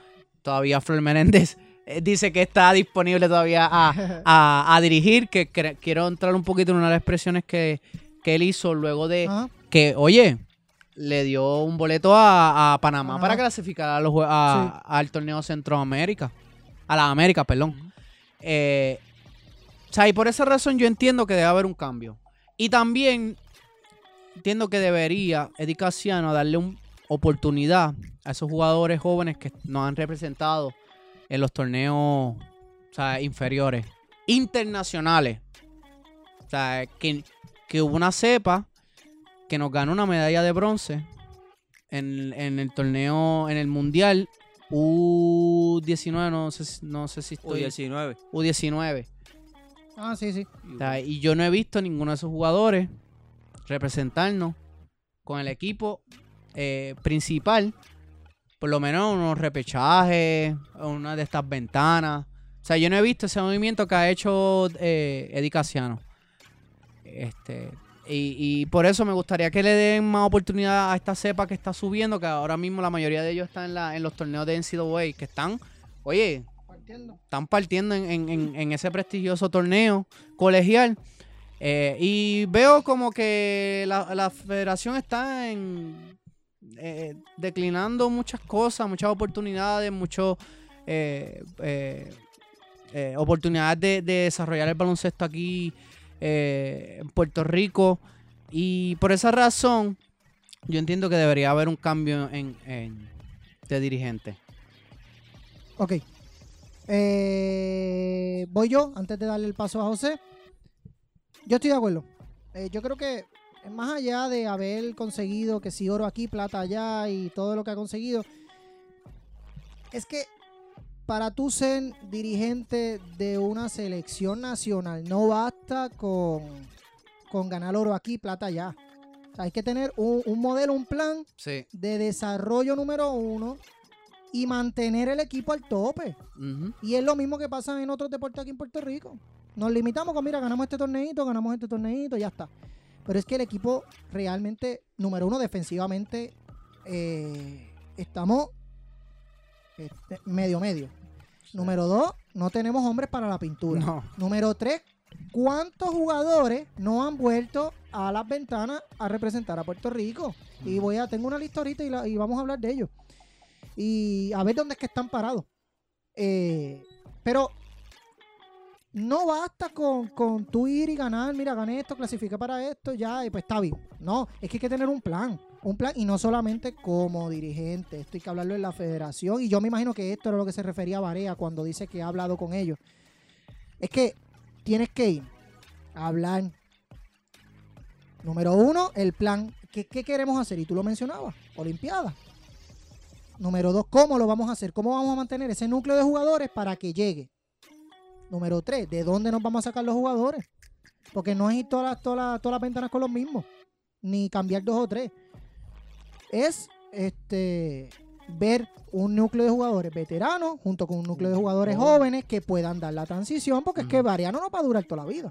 Speaker 5: todavía Flor Menéndez eh, dice que está disponible todavía a, a- a dirigir, que quiero entrar un poquito en una de las expresiones que, que él hizo luego de
Speaker 1: Ajá.
Speaker 5: que, oye, le dio un boleto a, a Panamá para clasificar a los, a- al torneo Centroamérica, a la América, perdón. Eh, o sea, y por esa razón yo entiendo que debe haber un cambio. Y también entiendo que debería Eddie Casiano darle una oportunidad a esos jugadores jóvenes que nos han representado en los torneos o sea, inferiores, internacionales. O sea, que, que hubo una cepa que nos ganó una medalla de bronce en, en el torneo, en el mundial U19, no sé, si- no sé si estoy...
Speaker 4: U19.
Speaker 5: U19.
Speaker 1: Ah, sí, sí.
Speaker 5: O sea, y yo no he visto ninguno de esos jugadores representarnos con el equipo eh, principal, por lo menos unos repechajes, una de estas ventanas. O sea, yo no he visto ese movimiento que ha hecho eh, Eddie Casiano. Este, y, y por eso me gustaría que le den más oportunidad a esta cepa que está subiendo, que ahora mismo la mayoría de ellos están en, la, en los torneos de NCAA, que están, oye,
Speaker 1: Partiendo.
Speaker 5: están partiendo en, en- en- ese prestigioso torneo colegial. Eh, y veo como que la, la federación está en eh, declinando muchas cosas, muchas oportunidades, muchos eh, oportunidades de, de desarrollar el baloncesto aquí eh, en Puerto Rico. Y por esa razón, yo entiendo que debería haber un cambio en, en- de dirigente.
Speaker 1: Ok. Eh, voy yo, antes de darle el paso a José. Yo estoy de acuerdo. Eh, yo creo que más allá de haber conseguido que si oro aquí, plata allá y todo lo que ha conseguido, es que para tú ser dirigente de una selección nacional no basta con, con ganar oro aquí, plata allá. O sea, hay que tener un, un modelo, un plan
Speaker 5: Sí.
Speaker 1: de desarrollo número uno y mantener el equipo al tope. Y es lo mismo que pasa en otros deportes aquí en Puerto Rico. Nos limitamos con, mira, ganamos este torneito, ganamos este torneito, ya está. Pero es que el equipo realmente, número uno, defensivamente, eh, estamos este, medio medio. Número dos, no tenemos hombres para la pintura.
Speaker 5: No.
Speaker 1: Número tres, ¿cuántos jugadores no han vuelto a las ventanas a representar a Puerto Rico? Y voy a, tengo una lista ahorita y, la- y vamos a hablar de ellos. Y a ver dónde es que están parados. Eh, pero no basta con, con tú ir y ganar, mira, gané esto, clasifiqué para esto, ya, y pues está bien. No, es que hay que tener un plan. Un plan y no solamente como dirigente, esto hay que hablarlo en la federación y yo me imagino que esto era lo que se refería a Barea cuando dice que ha hablado con ellos. Es que tienes que ir a hablar. Número uno, el plan. ¿Qué, qué queremos hacer? Y tú lo mencionabas, Olimpiada. Número dos, ¿cómo lo vamos a hacer? ¿Cómo vamos a mantener ese núcleo de jugadores para que llegue? Número tres, ¿de dónde nos vamos a sacar los jugadores? Porque no es ir todas todas todas las ventanas con los mismos, ni cambiar dos o tres. Es este ver un núcleo de jugadores veteranos junto con un núcleo de jugadores jóvenes que puedan dar la transición, porque es que Variano no va a durar toda la vida.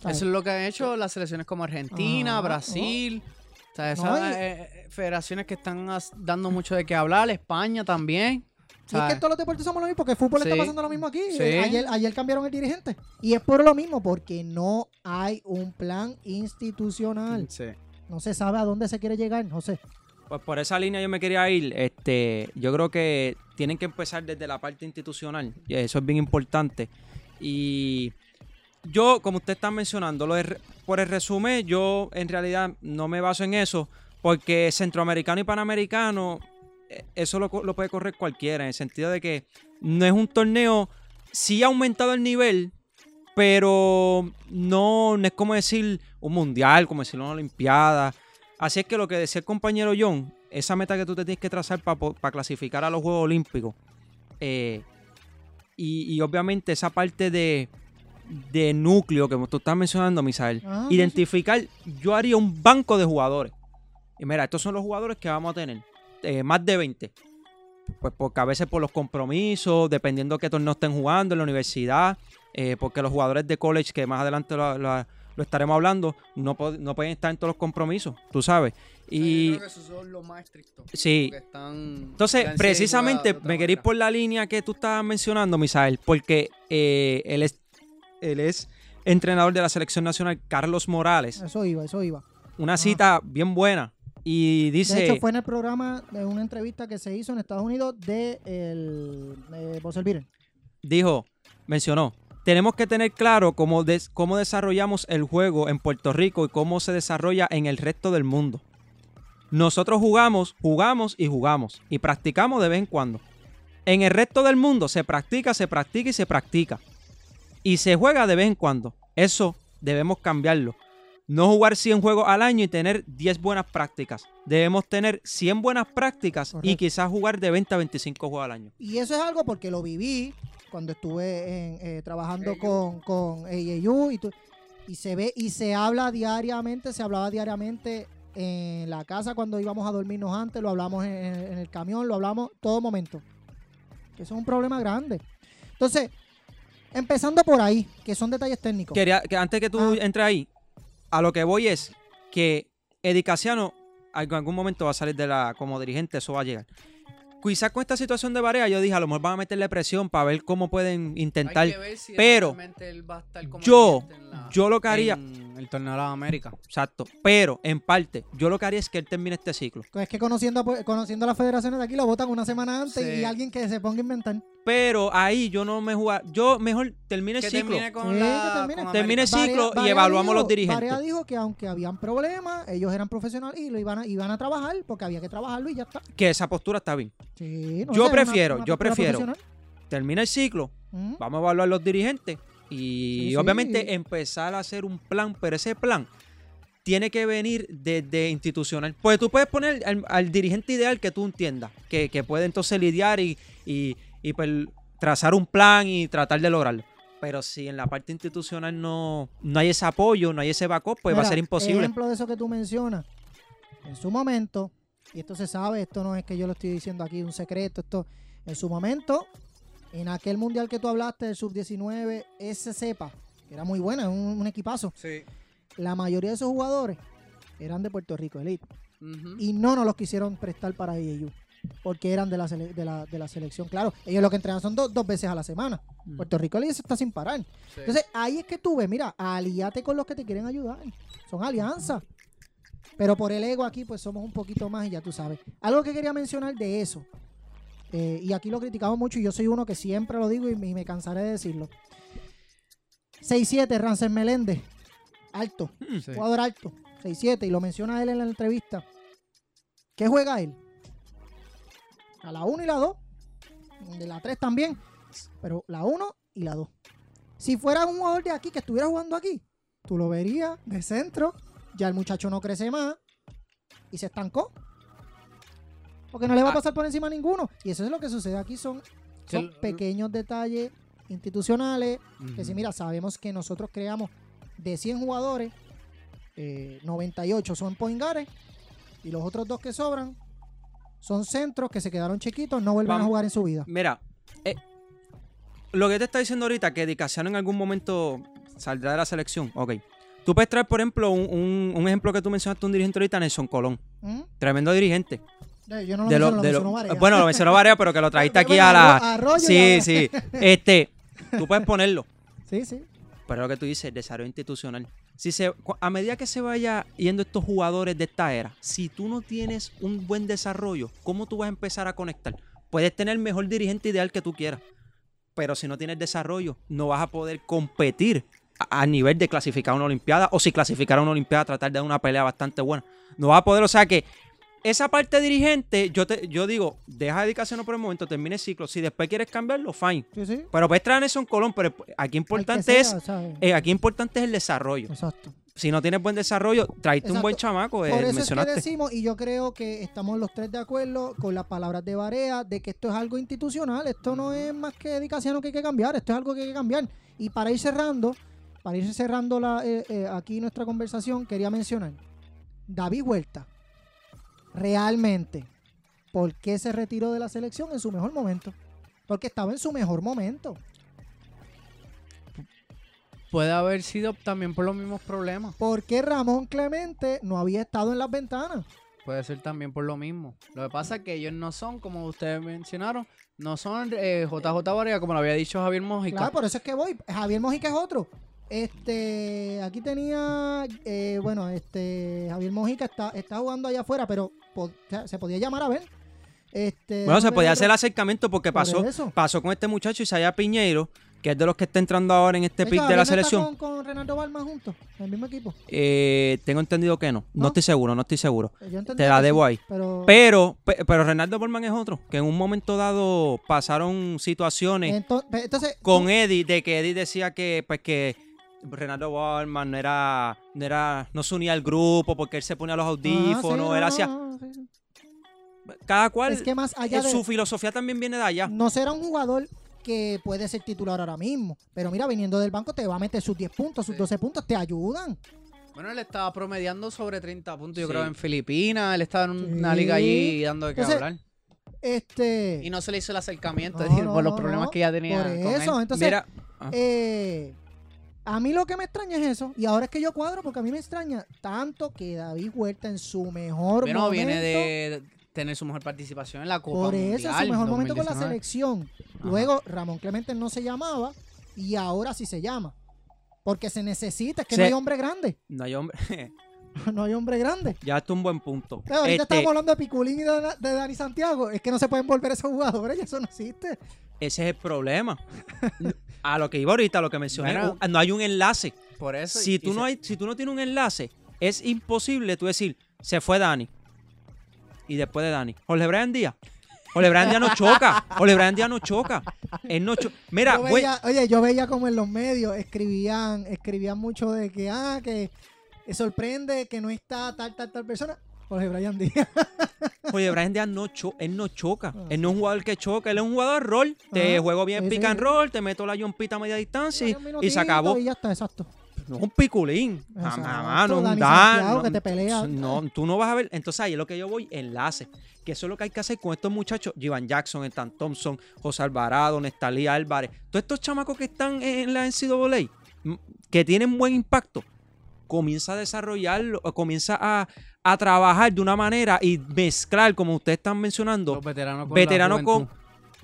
Speaker 1: ¿Sabes?
Speaker 5: Eso es lo que han hecho las selecciones como Argentina,
Speaker 1: Ah,
Speaker 5: Brasil. O sea, esas
Speaker 1: No, y-
Speaker 5: eh, eh, federaciones que están dando mucho de qué hablar, España también.
Speaker 1: Y es que todos los deportes somos lo mismo, porque el fútbol está
Speaker 5: Sí.
Speaker 1: pasando lo mismo aquí.
Speaker 5: Sí.
Speaker 1: Eh, Ayer, ayer cambiaron el dirigente. Y es por lo mismo, porque no hay un plan institucional.
Speaker 5: sí.
Speaker 1: No se sabe a dónde se quiere llegar, no sé.
Speaker 4: Pues por esa línea yo me quería ir. Este, yo creo que tienen que empezar desde la parte institucional. y Eso es bien importante. Y yo, como usted está mencionando, lo de por el resumen, yo en realidad no me baso en eso. Porque centroamericano y panamericano, eh, eso lo, lo puede correr cualquiera. En el sentido de que no es un torneo. Sí ha aumentado el nivel, pero no, no es como decir un mundial, como decir una olimpiada. Así es que lo que decía el compañero John, esa meta que tú te tienes que trazar para clasificar a los Juegos Olímpicos. eh, y, y obviamente esa parte de, de núcleo que tú estás mencionando, Misael.
Speaker 1: Ah,
Speaker 4: identificar, yo haría un banco de jugadores. Y mira, estos son los jugadores que vamos a tener. eh, más de 20. Pues porque a veces por los compromisos, dependiendo qué torneo estén jugando en la universidad, eh, porque los jugadores de college, que más adelante lo, lo- lo estaremos hablando, no, no pueden estar en todos los compromisos, tú sabes. Y
Speaker 5: esos son los más estrictos.
Speaker 4: sí, entonces, precisamente me quería ir por la línea que tú estabas mencionando, Misael, porque eh, él, es, él es entrenador de la selección nacional, Carlos Morales.
Speaker 1: Eso iba, eso iba.
Speaker 4: Una cita bien buena. Y dice,
Speaker 1: De hecho, fue en el programa de una entrevista que se hizo en Estados Unidos de el Beater.
Speaker 4: dijo, mencionó, tenemos que tener claro cómo, des- cómo desarrollamos el juego en Puerto Rico y cómo se desarrolla en el resto del mundo. Nosotros jugamos, jugamos y jugamos. Y practicamos de vez en cuando. En el resto del mundo se practica, se practica y se practica. Y se juega de vez en cuando. Eso debemos cambiarlo. No jugar 100 juegos al año y tener 10 buenas prácticas. Debemos tener 100 buenas prácticas y quizás jugar de 20 a 25 juegos al año.
Speaker 1: Y eso es algo porque lo viví cuando estuve en, eh, trabajando con, con AAU y, tu- y se ve y se habla diariamente, se hablaba diariamente en la casa cuando íbamos a dormirnos antes, lo hablamos en, en el camión, lo hablamos todo momento. Que eso es un problema grande. Entonces, empezando por ahí, que son detalles técnicos.
Speaker 4: Quería que antes que tú
Speaker 1: Ah.
Speaker 4: entres ahí, a lo que voy es que Eddie Casiano en algún momento va a salir de la como dirigente, eso va a llegar. Quizás con esta situación de Barea, yo dije, a lo mejor van a meterle presión para ver cómo pueden intentar. pero yo, yo lo que haría,
Speaker 5: En el torneo de la América.
Speaker 4: exacto, pero en parte, yo lo que haría es que él termine este ciclo.
Speaker 1: Es que conociendo, a- pues, conociendo a las federaciones de aquí, lo votan una semana antes
Speaker 5: Sí.
Speaker 1: y alguien que se ponga a inventar.
Speaker 4: Pero ahí yo no me jugar, yo mejor termine el
Speaker 5: Que
Speaker 4: ciclo.
Speaker 5: termine con
Speaker 1: Sí,
Speaker 5: la
Speaker 1: que termine.
Speaker 5: con
Speaker 4: Termine
Speaker 5: América.
Speaker 4: el ciclo y
Speaker 1: Barea
Speaker 4: evaluamos
Speaker 1: dijo-
Speaker 4: los dirigentes.
Speaker 1: Barea dijo que aunque habían problemas, ellos eran profesionales y lo iban a, iban a trabajar porque había que trabajarlo y ya está.
Speaker 4: Que esa postura está bien.
Speaker 1: Sí, no
Speaker 4: Yo
Speaker 1: sé,
Speaker 4: prefiero,
Speaker 1: una
Speaker 4: yo prefiero. Termina el ciclo, vamos a evaluar los dirigentes y
Speaker 1: Sí, sí.
Speaker 4: obviamente empezar a hacer un plan, pero ese plan tiene que venir desde institucional. Pues tú puedes poner al, al dirigente ideal que tú entiendas, que, que puede entonces lidiar y, y, y, pues, trazar un plan y tratar de lograrlo. Pero si en la parte institucional no, no hay ese apoyo, no hay ese backup, pues va a ser imposible.
Speaker 1: Ejemplo de eso que tú mencionas. En su momento, y esto se sabe, esto no es que yo lo estoy diciendo aquí un secreto, esto en su momento, en aquel mundial que tú hablaste del sub-19, ese cepa, que era muy buena, un, un equipazo.
Speaker 5: Sí.
Speaker 1: La mayoría de esos jugadores eran de Puerto Rico, Elite. Y no nos los quisieron prestar para IEU porque eran de la, sele- de la, de la selección. Claro, ellos lo que entrenan son do- dos veces a la semana. Puerto Rico Elite está sin parar.
Speaker 5: Sí.
Speaker 1: Entonces, ahí es que tú ves, mira, alíate con los que te quieren ayudar. Son alianzas. Pero por el ego aquí, pues somos un poquito más y ya tú sabes. Algo que quería mencionar de eso, eh, y aquí lo criticamos mucho y yo soy uno que siempre lo digo y, me- y me cansaré de decirlo. 6-7, Rancel Meléndez. Alto.
Speaker 5: Sí.
Speaker 1: Jugador alto. 6-7. Y lo menciona él en la entrevista. ¿Qué juega él? A la 1 y la 2. De la 3 también. Pero la 1 y la 2. Si fuera un jugador de aquí que estuviera jugando aquí, tú lo verías de centro. Ya el muchacho no crece más. Y se estancó. Porque no le va a
Speaker 5: Ah.
Speaker 1: pasar por encima a ninguno. Y eso es lo que sucede aquí. Son, son pequeños detalles institucionales. Que si mira, sabemos que nosotros creamos de 100 jugadores, eh, 98 son poingares. Y los otros dos que sobran son centros que se quedaron chiquitos, no vuelven a
Speaker 4: Vamos.
Speaker 1: jugar en su vida.
Speaker 4: Mira, eh, lo que te está diciendo ahorita, que Dicasiano en algún momento saldrá de la selección. Ok. Tú puedes traer, por ejemplo, un, un- un ejemplo que tú mencionaste, un dirigente ahorita, Nelson Colón.
Speaker 1: ¿Mm?
Speaker 4: Tremendo dirigente.
Speaker 1: Eh, Yo no lo
Speaker 4: De
Speaker 1: menciono, lo
Speaker 4: de lo- bueno, lo mencionó Varea, pero que lo trajiste aquí a la.
Speaker 1: Arroyo
Speaker 4: sí,
Speaker 1: a-
Speaker 4: sí. Este, tú puedes ponerlo.
Speaker 1: Sí, sí.
Speaker 4: Pero lo que tú dices, desarrollo institucional. Si se, a medida que se vaya yendo estos jugadores de esta era, si tú no tienes un buen desarrollo, ¿cómo tú vas a empezar a conectar? Puedes tener el mejor dirigente ideal que tú quieras, pero si no tienes desarrollo, no vas a poder competir a, a nivel de clasificar a una Olimpiada, o si clasificar a una Olimpiada, tratar de dar una pelea bastante buena. No vas a poder, o sea que esa parte dirigente, yo te, yo digo, deja dedicación por el momento, termine el ciclo. Si después quieres cambiarlo, fine.
Speaker 1: Sí, sí.
Speaker 4: Pero puedes traer a Nelson Colón, pero aquí importante
Speaker 1: sea,
Speaker 4: es
Speaker 1: ¿sabes?
Speaker 4: eh, aquí importante es el desarrollo.
Speaker 1: Exacto.
Speaker 4: Si no tienes buen desarrollo, tráete un buen chamaco, eh,
Speaker 1: eso es que
Speaker 4: mencionaste.
Speaker 1: decimos, y yo creo que estamos los tres de acuerdo con las palabras de Barea, de que esto es algo institucional, esto no es más que dedicación que hay que cambiar, esto es algo que hay que cambiar. Y para ir cerrando, para ir cerrando la, eh, eh, aquí nuestra conversación, quería mencionar, David Huerta, realmente, ¿por qué se retiró de la selección en su mejor momento? Porque estaba en su mejor momento.
Speaker 5: Puede haber sido también por los mismos problemas.
Speaker 1: ¿Por qué Ramón Clemente no había estado en las ventanas?
Speaker 5: Puede ser también por lo mismo. Lo que pasa es que ellos no son, como ustedes mencionaron, no son eh, JJ Barea, como lo había dicho Javier Mójica.
Speaker 1: Claro, por eso es que voy. Javier Mojica es otro. Este, aquí tenía, eh, bueno, este, Javier Mojica está, está jugando allá afuera, pero po- se podía llamar a ver. Este,
Speaker 4: Bueno, se podía
Speaker 1: ver
Speaker 4: hacer el
Speaker 1: otro-
Speaker 4: acercamiento porque
Speaker 1: por
Speaker 4: pasó,
Speaker 1: eso.
Speaker 4: pasó con este muchacho Isaiah Piñeiro, que es de los que está entrando ahora en este pick de la
Speaker 1: no está
Speaker 4: selección.
Speaker 1: Con, con Renato Balma juntos, en el mismo equipo.
Speaker 4: Eh, tengo entendido que no. no.
Speaker 1: ¿No?
Speaker 4: estoy seguro, no estoy seguro.
Speaker 1: Entendí
Speaker 4: Te la debo
Speaker 1: sí,
Speaker 4: ahí.
Speaker 1: Pero,
Speaker 4: Pero, pe- pero Renaldo Borman es otro, que en un momento dado pasaron situaciones
Speaker 1: entonces,
Speaker 4: con Eddie, de que Eddie decía que, pues que Renaldo Borman no era, no era, no se unía al grupo porque él se ponía los audífonos,
Speaker 1: sí, no,
Speaker 4: él
Speaker 1: no,
Speaker 4: hacía,
Speaker 1: no, sí, sí.
Speaker 4: cada cual,
Speaker 1: Es que más allá
Speaker 4: eh,
Speaker 1: de
Speaker 4: su filosofía también viene de allá.
Speaker 1: no será un jugador que puede ser titular ahora mismo, pero mira, viniendo del banco te va a meter sus 10 puntos, sus
Speaker 5: Sí.
Speaker 1: 12 puntos, te ayudan.
Speaker 5: Bueno, él estaba promediando sobre 30 puntos, yo
Speaker 4: Sí.
Speaker 5: creo, en Filipinas. Él estaba en una
Speaker 1: Sí.
Speaker 5: liga allí dando de qué
Speaker 1: Entonces,
Speaker 5: hablar.
Speaker 1: Este,
Speaker 5: Y no se le hizo el acercamiento
Speaker 1: No,
Speaker 5: es decir,
Speaker 1: no,
Speaker 5: por los problemas
Speaker 1: no,
Speaker 5: que ya tenía
Speaker 1: por
Speaker 5: con
Speaker 1: eso,
Speaker 5: él.
Speaker 1: entonces,
Speaker 4: Mira, ah,
Speaker 1: eh, a mí lo que me extraña es eso. Y ahora es que yo cuadro, porque a mí me extraña tanto que David Huerta en su mejor
Speaker 5: Bueno,
Speaker 1: momento.
Speaker 5: viene de tener su mejor participación en la Copa
Speaker 1: Por eso, en
Speaker 5: Mundial.
Speaker 1: su mejor momento con la
Speaker 5: 2019.
Speaker 1: selección. Luego, Ramón Clemente no se llamaba y ahora sí se llama. Porque se necesita, es que
Speaker 4: Se-
Speaker 1: no hay hombre grande.
Speaker 4: no hay hombre,
Speaker 1: no hay hombre grande.
Speaker 4: ya está un buen punto.
Speaker 1: Pero ahorita
Speaker 4: Este,
Speaker 1: estamos hablando de Piculín y de, de Dani Santiago. Es que no se pueden volver esos jugadores, ya eso no existe.
Speaker 4: ese es el problema. A lo que iba ahorita, a lo que mencioné,
Speaker 5: Bueno.
Speaker 4: no hay un enlace.
Speaker 5: Por eso.
Speaker 4: Si
Speaker 5: y-
Speaker 4: tú
Speaker 5: y
Speaker 4: no
Speaker 5: se-
Speaker 4: hay, si tú no tienes un enlace, es imposible tú decir, se fue Dani. Y después de Dani, Jorge Brian Díaz. Jorge Brian Díaz no choca. Jorge Brian Díaz no choca. Él no cho- Mira,
Speaker 1: Yo veía- oye, yo veía como en los medios escribían, escribían mucho de que, ah, que sorprende que no está tal, tal, tal persona. Jorge Brian Díaz.
Speaker 4: Jorge Brian Díaz no, cho- él no choca.
Speaker 1: Ah.
Speaker 4: Él no es un jugador que choca. Él es un jugador rol. Te juego bien
Speaker 1: sí,
Speaker 4: pick
Speaker 1: sí.
Speaker 4: and roll, te meto la yompita a media distancia y- se acabó.
Speaker 1: Y ya está, exacto.
Speaker 4: No es un piculín.
Speaker 1: Exacto,
Speaker 4: Mamá, no un Dan. No-
Speaker 1: que te pelea.
Speaker 4: No, tú no vas a ver. Entonces ahí es lo que yo voy, enlace. Que eso es lo que hay que hacer con estos muchachos. Jivan Jackson, Stan Thompson, José Alvarado, Nestalí Álvarez. Todos estos chamacos que están en la NCAA, que tienen buen impacto, comienza a desarrollarlo, comienza a, a trabajar de una manera y mezclar, como ustedes están mencionando,
Speaker 5: los veteranos con
Speaker 4: veterano
Speaker 5: la
Speaker 4: con.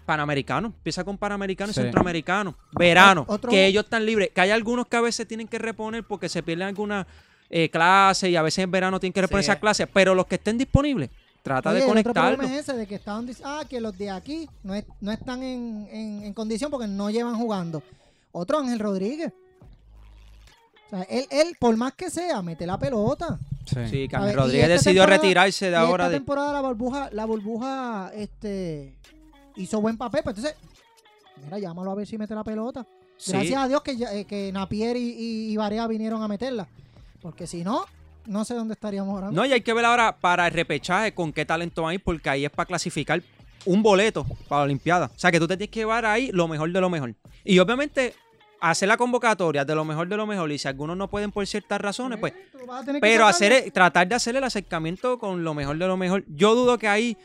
Speaker 4: Panamericano. Empieza con Panamericano
Speaker 5: Sí.
Speaker 4: y Centroamericano. Verano.
Speaker 1: Otro-
Speaker 4: Que ellos están libres. Que hay algunos que a veces tienen que reponer porque se pierden alguna eh, clase y a veces en verano tienen que reponer
Speaker 5: Sí.
Speaker 4: esas clases. Pero los que estén disponibles, trata
Speaker 1: Oye,
Speaker 4: de
Speaker 1: el otro
Speaker 4: conectarlos.
Speaker 1: problema es ese de que estaban ah, que los de aquí no, es- no están en, en- en condición porque no llevan jugando. Otro Ángel Rodríguez. O sea, él, él, por más que sea, mete la pelota.
Speaker 4: Sí,
Speaker 1: ver, y
Speaker 4: Rodríguez decidió retirarse de
Speaker 1: y
Speaker 4: ahora
Speaker 1: esta
Speaker 4: de...
Speaker 1: temporada la burbuja, la burbuja este, hizo buen papel, pues entonces, mira, llámalo a ver si mete la pelota.
Speaker 4: Sí.
Speaker 1: Gracias a Dios que, eh, que Napier y, y, y Barea vinieron a meterla. Porque si no, no sé dónde estaríamos ahora.
Speaker 4: No, y hay que ver ahora para el repechaje con qué talento ir, porque ahí es para clasificar un boleto para la Olimpiada. O sea, que tú te tienes que llevar ahí lo mejor de lo mejor. Y obviamente, hacer la convocatoria de lo mejor de lo mejor. Y si algunos no pueden por ciertas razones, pues. Pero hacer, tratar de hacer el acercamiento con lo mejor de lo mejor. Yo dudo que ahí,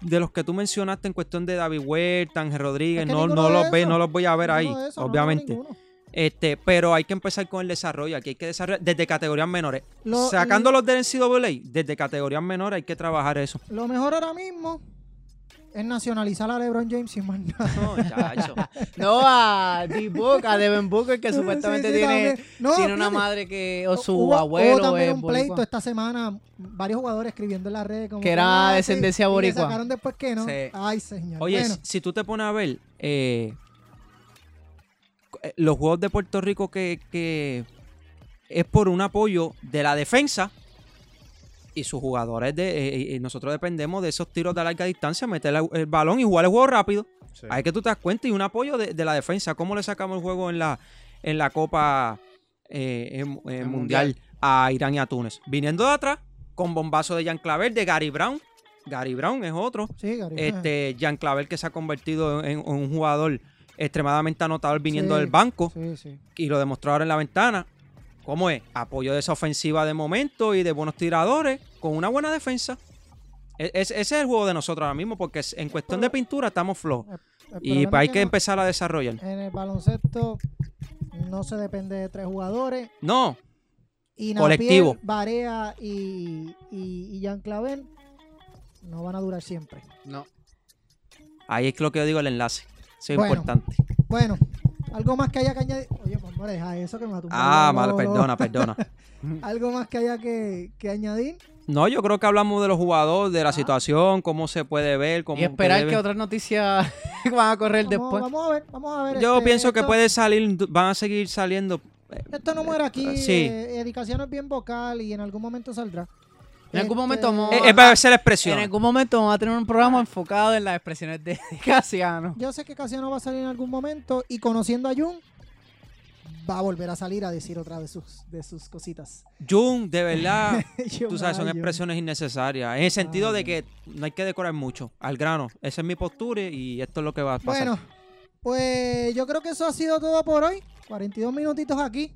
Speaker 4: de los que tú mencionaste en cuestión de David Huerta, Ángel Rodríguez,
Speaker 1: Es que
Speaker 4: no, no los ve, no los voy a ver ahí,
Speaker 1: no,
Speaker 4: obviamente. Este, pero hay que empezar con el desarrollo. Aquí hay que desarrollar desde categorías menores.
Speaker 1: Lo-
Speaker 4: Sacando los del NCAA, desde categorías menores hay que trabajar eso.
Speaker 1: Lo mejor ahora mismo es nacionalizar a LeBron James sin más nada.
Speaker 4: No, chacho.
Speaker 5: No a D-Book, a Devin Booker, que
Speaker 1: Sí,
Speaker 5: supuestamente
Speaker 1: sí,
Speaker 5: tiene,
Speaker 1: también. No,
Speaker 5: tiene una madre que. O su
Speaker 1: Hubo- hubo
Speaker 5: abuelo
Speaker 1: también
Speaker 5: es
Speaker 1: un pleito
Speaker 5: boricua.
Speaker 1: esta semana, varios jugadores escribiendo en las redes como
Speaker 5: Que era
Speaker 1: "Ah, sí",
Speaker 5: descendencia
Speaker 1: y
Speaker 5: boricua.
Speaker 1: sacaron después que no.
Speaker 5: Sí.
Speaker 1: Ay, señor.
Speaker 4: Oye,
Speaker 1: Bueno,
Speaker 4: si, si tú te pones a ver eh, eh, los juegos de Puerto Rico que, que es por un apoyo de la defensa y sus jugadores de eh, eh, nosotros dependemos de esos tiros de larga distancia, meter el balón y jugar el juego rápido. Hay que tú te das cuenta y un apoyo de, de la defensa. ¿Cómo le sacamos el juego en la, en la Copa eh, en- en
Speaker 5: El
Speaker 4: mundial,
Speaker 5: Mundial.
Speaker 4: a Irán y a Túnez? Viniendo de atrás, con bombazo de Jan Claver, de Gary Brown. Gary Brown es otro.
Speaker 1: sí, Gary.
Speaker 4: Este, Jan Claver que se ha convertido en, en un jugador extremadamente anotador viniendo
Speaker 1: Sí.
Speaker 4: del banco
Speaker 1: Sí, sí.
Speaker 4: y lo demostró ahora en la ventana. ¿Cómo es? Apoyo de esa ofensiva de momento y de buenos tiradores con una buena defensa. E- es- ese es el juego de nosotros ahora mismo porque en cuestión de pintura estamos flojos.
Speaker 1: El
Speaker 4: Y pues hay que
Speaker 1: no-
Speaker 4: empezar a desarrollar.
Speaker 1: En el baloncesto no se depende de tres jugadores.
Speaker 4: No,
Speaker 1: Y
Speaker 4: Colectivo.
Speaker 1: Napier, Barea y, y, y Jan Clavel no van a durar siempre.
Speaker 5: No.
Speaker 4: ahí es lo que yo digo el enlace. Eso es
Speaker 1: Bueno.
Speaker 4: importante.
Speaker 1: Bueno, algo más que haya que añadir. Oye, pues no deja eso que me va a tumbar
Speaker 4: Ah,
Speaker 1: luego,
Speaker 4: perdona, perdona.
Speaker 1: Algo más que haya que, que añadir.
Speaker 4: No, yo creo que hablamos de los jugadores, de la situación, cómo se puede ver, cómo
Speaker 5: Y esperar
Speaker 4: debe-
Speaker 5: que otras noticias van a correr
Speaker 1: Vamos,
Speaker 5: después.
Speaker 1: vamos a ver, vamos a ver.
Speaker 4: Yo
Speaker 1: este,
Speaker 4: pienso que puede salir, van a seguir saliendo.
Speaker 1: Esto no muere aquí.
Speaker 4: Sí.
Speaker 1: Eh, Edicación es bien vocal y en algún momento saldrá.
Speaker 5: En algún
Speaker 1: Este,
Speaker 5: momento vamos
Speaker 4: Es, es para ser la expresión.
Speaker 5: En algún momento vamos a tener un programa enfocado en las expresiones de Casiano.
Speaker 1: Yo sé que Casiano va a salir en algún momento y conociendo a Jun, va a volver a salir a decir otra de sus, de sus cositas.
Speaker 4: Jun, de verdad, tú sabes, son expresiones innecesarias. En el sentido
Speaker 1: Ay,
Speaker 4: de que no hay que decorar mucho. Al grano. Esa es mi postura y esto es lo que va a pasar.
Speaker 1: Bueno, pues yo creo que eso ha sido todo por hoy. 42 minutitos aquí.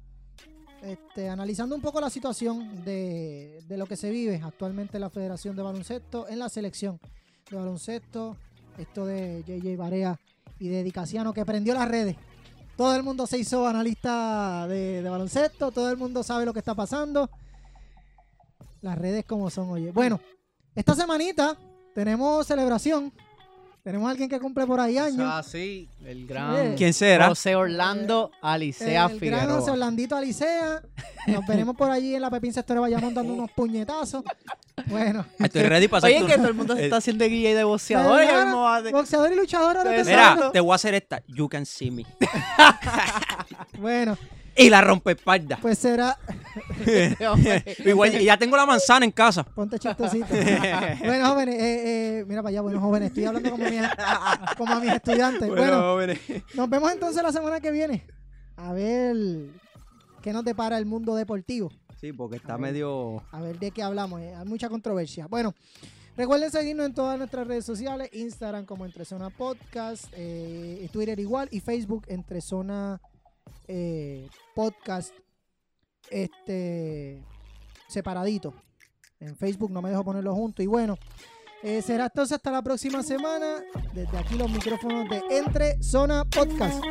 Speaker 1: Este, analizando un poco la situación de, de lo que se vive actualmente en la Federación de Baloncesto, en la selección de baloncesto, esto de JJ Barea y de Dicasiano que prendió las redes. Todo el mundo se hizo analista de, de baloncesto, todo el mundo sabe lo que está pasando. Las redes como son, oye. Bueno, esta semanita tenemos celebración. Tenemos a alguien que cumple por ahí años.
Speaker 5: Ah, sí, el gran
Speaker 1: Eh,
Speaker 4: ¿Quién será?
Speaker 5: José Orlando Alicea
Speaker 1: el gran José. Orlandito Alicea. Nos veremos por allí en la Pepín Sector Bayamón dando unos puñetazos. Bueno.
Speaker 4: Estoy ready para hacer
Speaker 5: Oye,
Speaker 4: tu-
Speaker 5: que todo el mundo se
Speaker 4: Eh,
Speaker 5: está haciendo guía de boxeador. y mismo va de-
Speaker 1: Boxeador y luchador ahora te
Speaker 5: Mira,
Speaker 1: salgo.
Speaker 4: Mira, te voy a hacer esta. You can see me.
Speaker 1: Bueno,
Speaker 4: Y la rompe espalda.
Speaker 1: pues será.
Speaker 4: Igual, y ya tengo la manzana en casa.
Speaker 1: Ponte chistosito. bueno, jóvenes, eh, eh, mira para allá, bueno, jóvenes, estoy hablando como, mi- como a mis estudiantes. Bueno,
Speaker 4: jóvenes.
Speaker 1: nos vemos entonces la semana que viene. A ver qué nos depara el mundo deportivo.
Speaker 4: Sí, porque
Speaker 1: A
Speaker 4: está
Speaker 1: ver.
Speaker 4: medio.
Speaker 1: A ver de qué hablamos. eh, Hay mucha controversia. Bueno, recuerden seguirnos en todas nuestras redes sociales. Instagram como Entre Zona Podcast. eh, Twitter igual. Y Facebook Entre Zona eh, podcast este, separadito. En Facebook no me dejo ponerlo junto. Y bueno, eh, será entonces hasta la próxima semana. Desde aquí los micrófonos de Entre Zona Podcast.